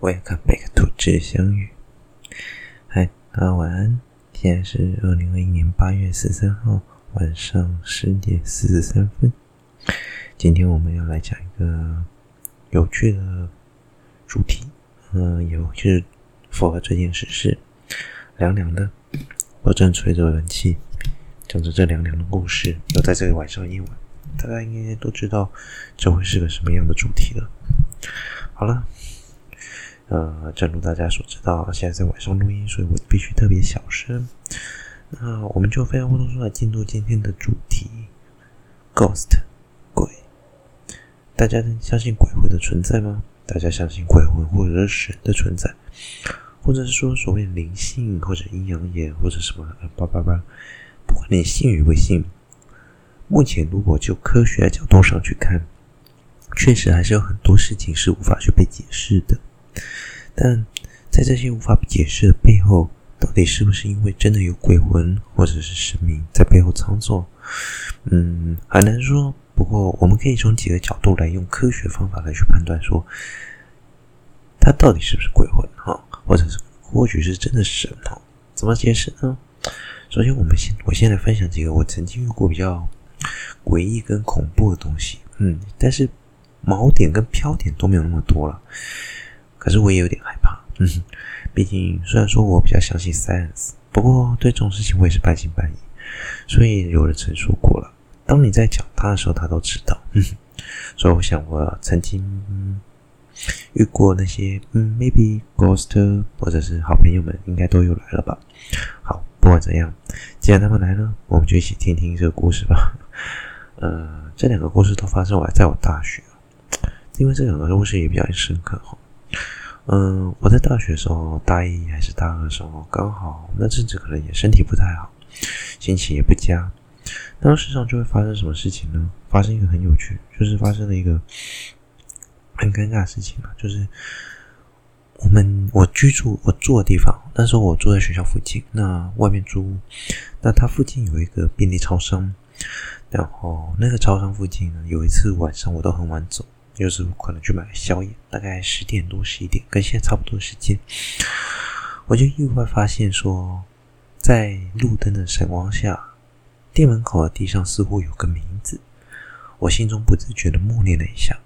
Welcome back to 知相遇。嗨，大家晚安。现在是二零二一年八月十三号晚上十点四十三分。今天我们要来讲一个有趣的主题，嗯、呃，有就是符合这件事事，凉凉的。我正吹着冷气，讲着这凉凉的故事。又在这个晚上夜晚，大家应该都知道这会是个什么样的主题了。好了。呃，正如大家所知道，现在在晚上录音，所以我必须特别小声。那我们就非常不多说来进入今天的主题：Ghost 鬼。大家相信鬼魂的存在吗？大家相信鬼魂或者是神的存在，或者是说所谓灵性或者阴阳眼或者什么叭叭叭，不管你信与不信，目前如果就科学的角度上去看，确实还是有很多事情是无法去被解释的。但在这些无法解释的背后，到底是不是因为真的有鬼魂或者是神明在背后操作？嗯，很难说。不过我们可以从几个角度来用科学方法来去判断，说它到底是不是鬼魂哈，或者是或许是真的神哈？怎么解释呢？首先，我们先我先来分享几个我曾经遇过比较诡异跟恐怖的东西。嗯，但是锚点跟飘点都没有那么多了。可是我也有点害怕，嗯，毕竟虽然说我比较相信 science，不过对这种事情我也是半信半疑。所以有人曾说过了，当你在讲他的时候，他都知道。嗯，所以我想我曾经遇过那些嗯，maybe ghost 或者是好朋友们，应该都有来了吧？好，不管怎样，既然他们来了，我们就一起听听这个故事吧。呃，这两个故事都发生在我大学，因为这两个故事也比较深刻哈。嗯，我在大学的时候，大一还是大二的时候，刚好那阵子可能也身体不太好，心情也不佳。当时上就会发生什么事情呢？发生一个很有趣，就是发生了一个很尴尬的事情啊，就是我们我居住我住的地方，那时候我住在学校附近，那外面租，那它附近有一个便利超商，然后那个超商附近呢，有一次晚上我都很晚走。有时候可能去买宵夜，大概十点多十一点，跟现在差不多时间，我就意外发现说，在路灯的闪光下，店门口的地上似乎有个名字，我心中不自觉的默念了一下。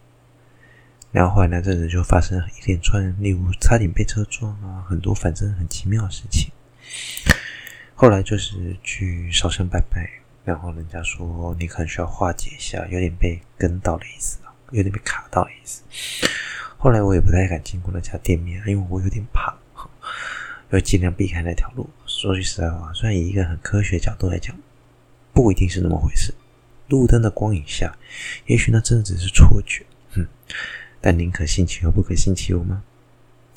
然后后来那阵子就发生一连串，例如差点被车撞啊，很多反正很奇妙的事情。后来就是去烧香拜拜，然后人家说你可能需要化解一下，有点被跟到的意思。有点被卡到的意思。后来我也不太敢经过那家店面，因为我有点怕，要尽量避开那条路。说句实在话，虽然以一个很科学角度来讲，不一定是那么回事。路灯的光影下，也许那真的只是错觉。哼，但宁可信其有，不可信其无吗？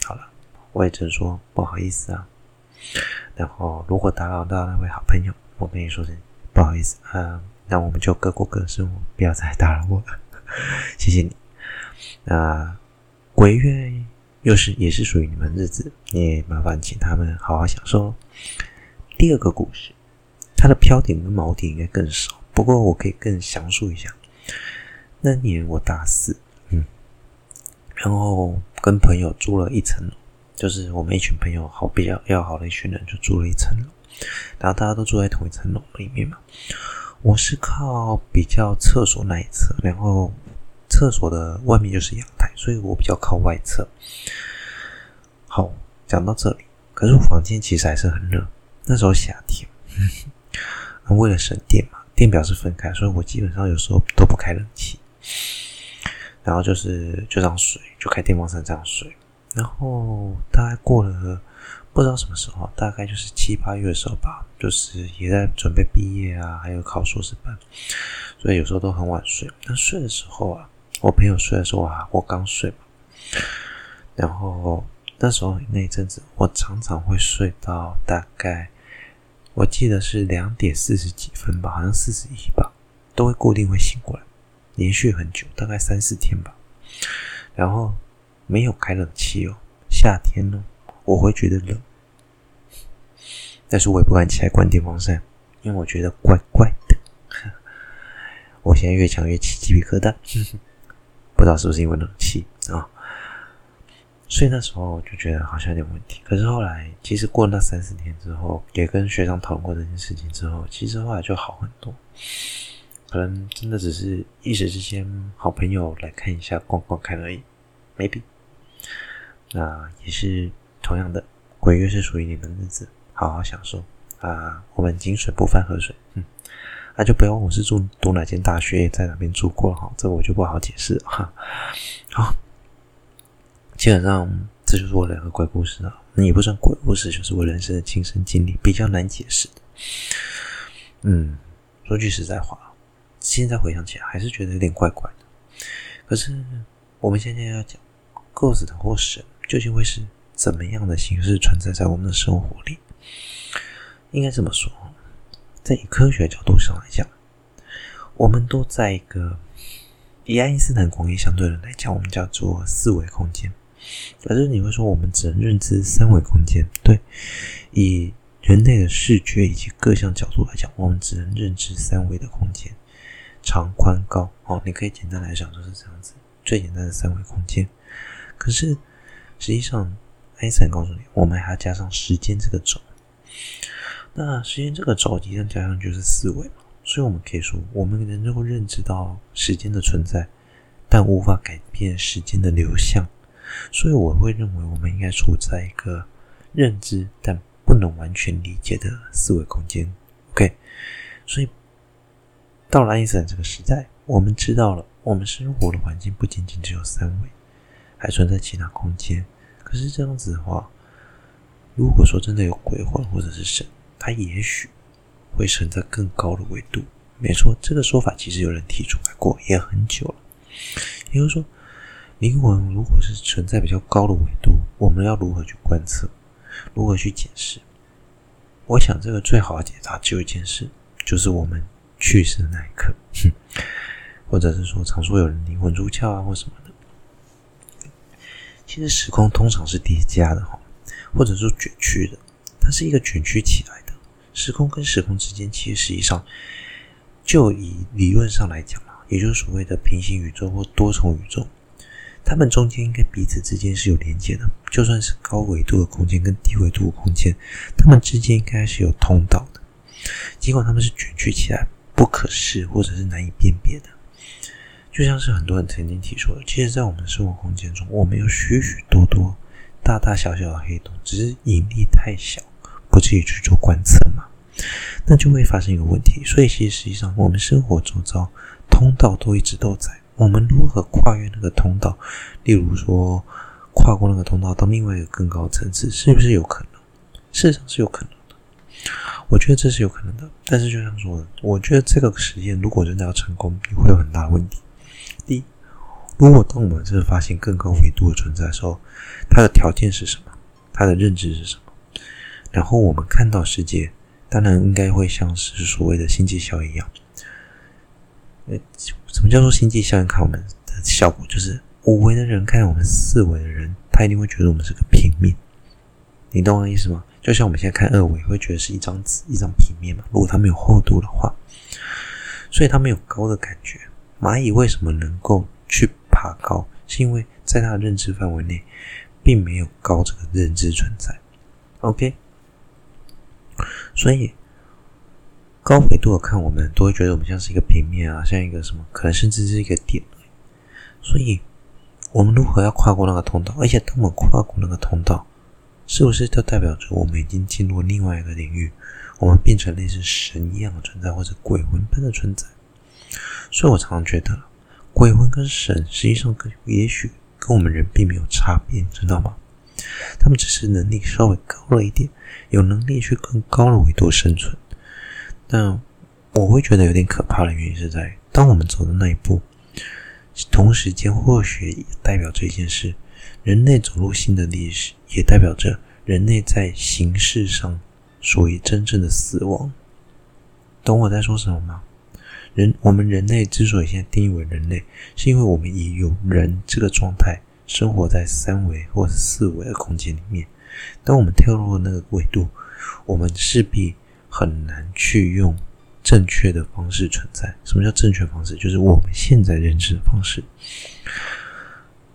好了，我也只能说不好意思啊。然后，如果打扰到那位好朋友，我跟你说声不好意思啊。那我们就各过各的生活，不要再打扰我了。谢谢你。那鬼月又是也是属于你们日子，你也麻烦请他们好好享受。第二个故事，它的飘点跟锚点应该更少，不过我可以更详述一下。那年我大四，嗯，然后跟朋友租了一层楼，就是我们一群朋友好比较要好的一群人就租了一层楼，然后大家都住在同一层楼里面嘛。我是靠比较厕所那一侧，然后厕所的外面就是阳台，所以我比较靠外侧。好，讲到这里，可是我房间其实还是很热。那时候夏天，为了省电嘛，电表是分开，所以我基本上有时候都不开冷气，然后就是就这样睡，就开电风扇这样睡。然后大概过了。不知道什么时候，大概就是七八月的时候吧，就是也在准备毕业啊，还有考硕士班，所以有时候都很晚睡。那睡的时候啊，我朋友睡的时候啊，我刚睡嘛，然后那时候那一阵子，我常常会睡到大概，我记得是两点四十几分吧，好像四十一吧，都会固定会醒过来，连续很久，大概三四天吧。然后没有开冷气哦，夏天呢，我会觉得冷。但是我也不敢起来关电风扇，因为我觉得怪怪的。我现在越讲越起鸡皮疙瘩，不知道是不是因为冷气啊？所以那时候我就觉得好像有点问题。可是后来，其实过了那三四天之后，也跟学长讨论过这件事情之后，其实后来就好很多。可能真的只是一时之间好朋友来看一下逛逛看而已，maybe。那也是同样的，鬼月是属于你的日子，好好享受啊！我们井水不犯河水，嗯，那、就不要问我是住读哪间大学，在哪边住过哈，这个我就不好解释哈。好，基本上这就是我两个鬼故事啊，那也不算鬼故事，就是我人生的亲身经历，比较难解释的。嗯，说句实在话。现在回想起来，还是觉得有点怪怪的。可是我们现在要讲，Ghost 或神究竟会是怎么样的形式存在在我们的生活里？应该这么说，在以科学角度上来讲，我们都在一个以爱因斯坦广义相对论来讲，我们叫做四维空间。可是你会说，我们只能认知三维空间？对，以人类的视觉以及各项角度来讲，我们只能认知三维的空间。长、宽、高，哦，你可以简单来讲就是这样子，最简单的三维空间。可是实际上，爱因斯坦告诉你，我们还要加上时间这个轴。那时间这个轴一旦加上就是四维嘛，所以我们可以说，我们能够认知到时间的存在，但无法改变时间的流向。所以我会认为，我们应该处在一个认知但不能完全理解的四维空间。OK，所以。到了爱因斯坦这个时代，我们知道了，我们生活的环境不仅仅只有三维，还存在其他空间。可是这样子的话，如果说真的有鬼魂或者是神，他也许会存在更高的维度。没错，这个说法其实有人提出来过，也很久了。也就是说，灵魂如果是存在比较高的维度，我们要如何去观测，如何去解释？我想这个最好的解答只有一件事，就是我们。去世的那一刻，哼，或者是说，常说有人灵魂出窍啊，或什么的。其实时空通常是叠加的哈，或者说卷曲的，它是一个卷曲起来的。时空跟时空之间，其实实际上就以理论上来讲嘛，也就是所谓的平行宇宙或多重宇宙，它们中间应该彼此之间是有连接的。就算是高维度的空间跟低维度的空间，它们之间应该是有通道的，尽管它们是卷曲起来。不可视或者是难以辨别的，就像是很多人曾经提出的，其实，在我们的生活空间中，我们有许许多多大大小小的黑洞，只是引力太小，不至于去做观测嘛。那就会发生一个问题。所以，其实实际上，我们生活周遭通道都一直都在。我们如何跨越那个通道？例如说，跨过那个通道到另外一个更高层次，是不是有可能？事实上是有可能的。我觉得这是有可能的，但是就像说，我觉得这个实验如果真的要成功，会有很大的问题。第一，如果当我们真的发现更高维度的存在的时候，它的条件是什么？它的认知是什么？然后我们看到世界，当然应该会像是所谓的星际效应一样。呃，什么叫做星际效应？看我们的效果，就是五维的人看我们四维的人，他一定会觉得我们是个平面。你懂我的意思吗？就像我们现在看二维，会觉得是一张纸、一张平面嘛。如果它没有厚度的话，所以它没有高的感觉。蚂蚁为什么能够去爬高？是因为在他的认知范围内，并没有高这个认知存在。OK，所以高维度的看，我们都会觉得我们像是一个平面啊，像一个什么，可能甚至是一个点。所以，我们如何要跨过那个通道？而且，当我们跨过那个通道，是不是就代表着我们已经进入另外一个领域？我们变成类似神一样的存在，或者鬼魂般的存在？所以我常常觉得，鬼魂跟神实际上跟也许跟我们人并没有差别，知道吗？他们只是能力稍微高了一点，有能力去更高的维度生存。但我会觉得有点可怕的原因是在，当我们走的那一步，同时间或许也代表这件事。人类走入新的历史，也代表着人类在形式上属于真正的死亡。懂我在说什么吗？人，我们人类之所以现在定义为人类，是因为我们已有人这个状态生活在三维或四维的空间里面。当我们跳入那个维度，我们势必很难去用正确的方式存在。什么叫正确方式？就是我们现在认知的方式。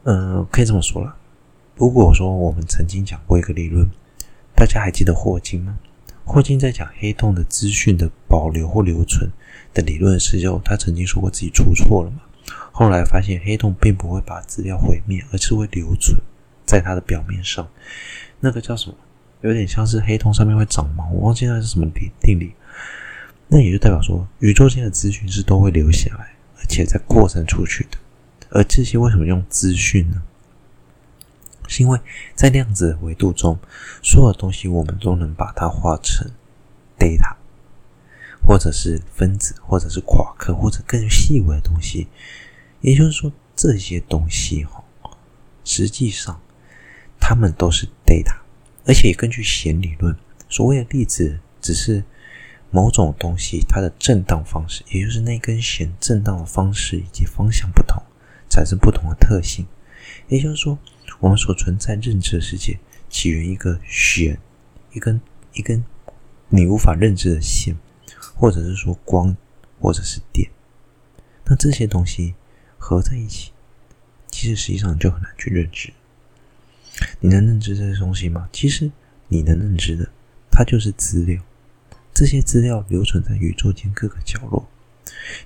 嗯、可以这么说了。如果说我们曾经讲过一个理论，大家还记得霍金吗？霍金在讲黑洞的资讯的保留或留存的理论的时候，他曾经说过自己出错了嘛？后来发现黑洞并不会把资料毁灭，而是会留存在它的表面上。那个叫什么？有点像是黑洞上面会长毛，我忘记那是什么定定理。那也就代表说，宇宙间的资讯是都会留下来，而且再扩散出去的。而这些为什么用资讯呢？是因为在量子的维度中，所有东西我们都能把它化成 data，或者是分子，或者是夸克，或者更细微的东西。也就是说，这些东西哈，实际上它们都是 data，而且根据弦理论，所谓的粒子只是某种东西它的震荡方式，也就是那根弦震荡的方式以及方向不同，产生不同的特性。也就是说，我们所存在认知的世界起源一个弦，一根一根你无法认知的线，或者是说光，或者是电。那这些东西合在一起，其实实际上就很难去认知。你能认知这些东西吗？其实你能认知的，它就是资料。这些资料留存在宇宙间各个角落。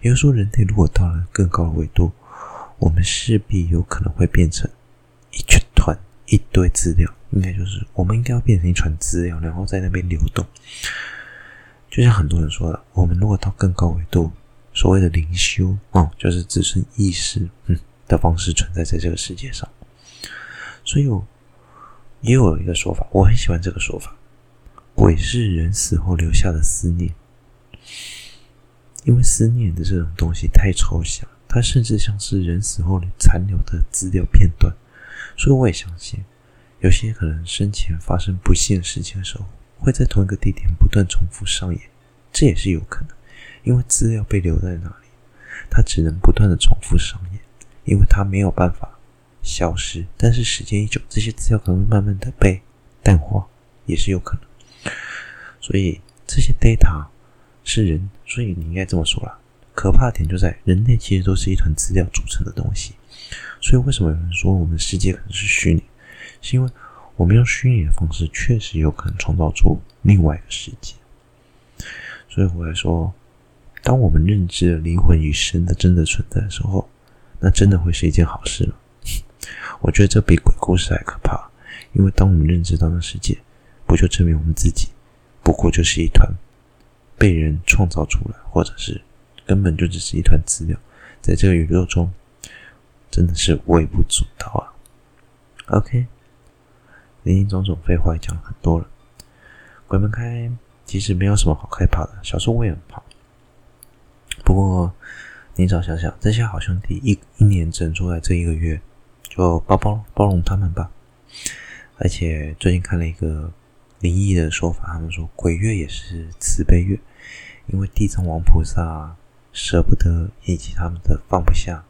也就是说，人类如果到了更高的维度，我们势必有可能会变成。一群一堆资料，应该就是我们应该要变成一串资料，然后在那边流动。就像很多人说的，我们如果到更高维度，所谓的灵修，哦，就是只剩意识，嗯，的方式存在在这个世界上。所以，我也有一个说法，我很喜欢这个说法：鬼是人死后留下的思念，因为思念的这种东西太抽象，它甚至像是人死后残留的资料片段。所以我也相信，有些可能生前发生不幸的事情的时候，会在同一个地点不断重复上演，这也是有可能。因为资料被留在那里，它只能不断的重复上演，因为它没有办法消失。但是时间一久，这些资料可能慢慢的被淡化，也是有可能。所以这些 data 是人，所以你应该这么说啦。可怕点就在人类其实都是一团资料组成的东西。所以，为什么有人说我们的世界可能是虚拟？是因为我们用虚拟的方式，确实有可能创造出另外一个世界。所以，我来说，当我们认知了灵魂与神的真的存在的时候，那真的会是一件好事吗？我觉得这比鬼故事还可怕，因为当我们认知到那世界，不就证明我们自己不过就是一团被人创造出来，或者是根本就只是一团资料，在这个宇宙中。真的是微不足道啊！OK，林林总总废话也讲了很多了。鬼门开其实没有什么好害怕的，小时候我也很怕。不过你找想想，这些好兄弟一一年整出来这一个月，就包包包容他们吧。而且最近看了一个灵异的说法，他们说鬼月也是慈悲月，因为地藏王菩萨舍不得，以及他们的放不下。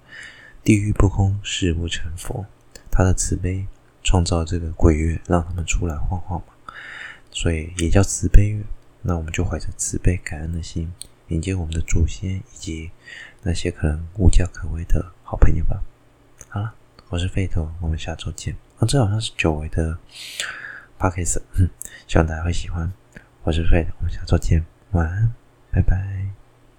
地狱不空，誓不成佛。他的慈悲创造这个鬼月，让他们出来晃晃嘛，所以也叫慈悲月。那我们就怀着慈悲感恩的心，迎接我们的祖先以及那些可能无家可归的好朋友吧。好了，我是费头，我们下周见。啊，这好像是久违的 Podcast，希望大家会喜欢。我是废头，我们下周见，晚安，拜拜。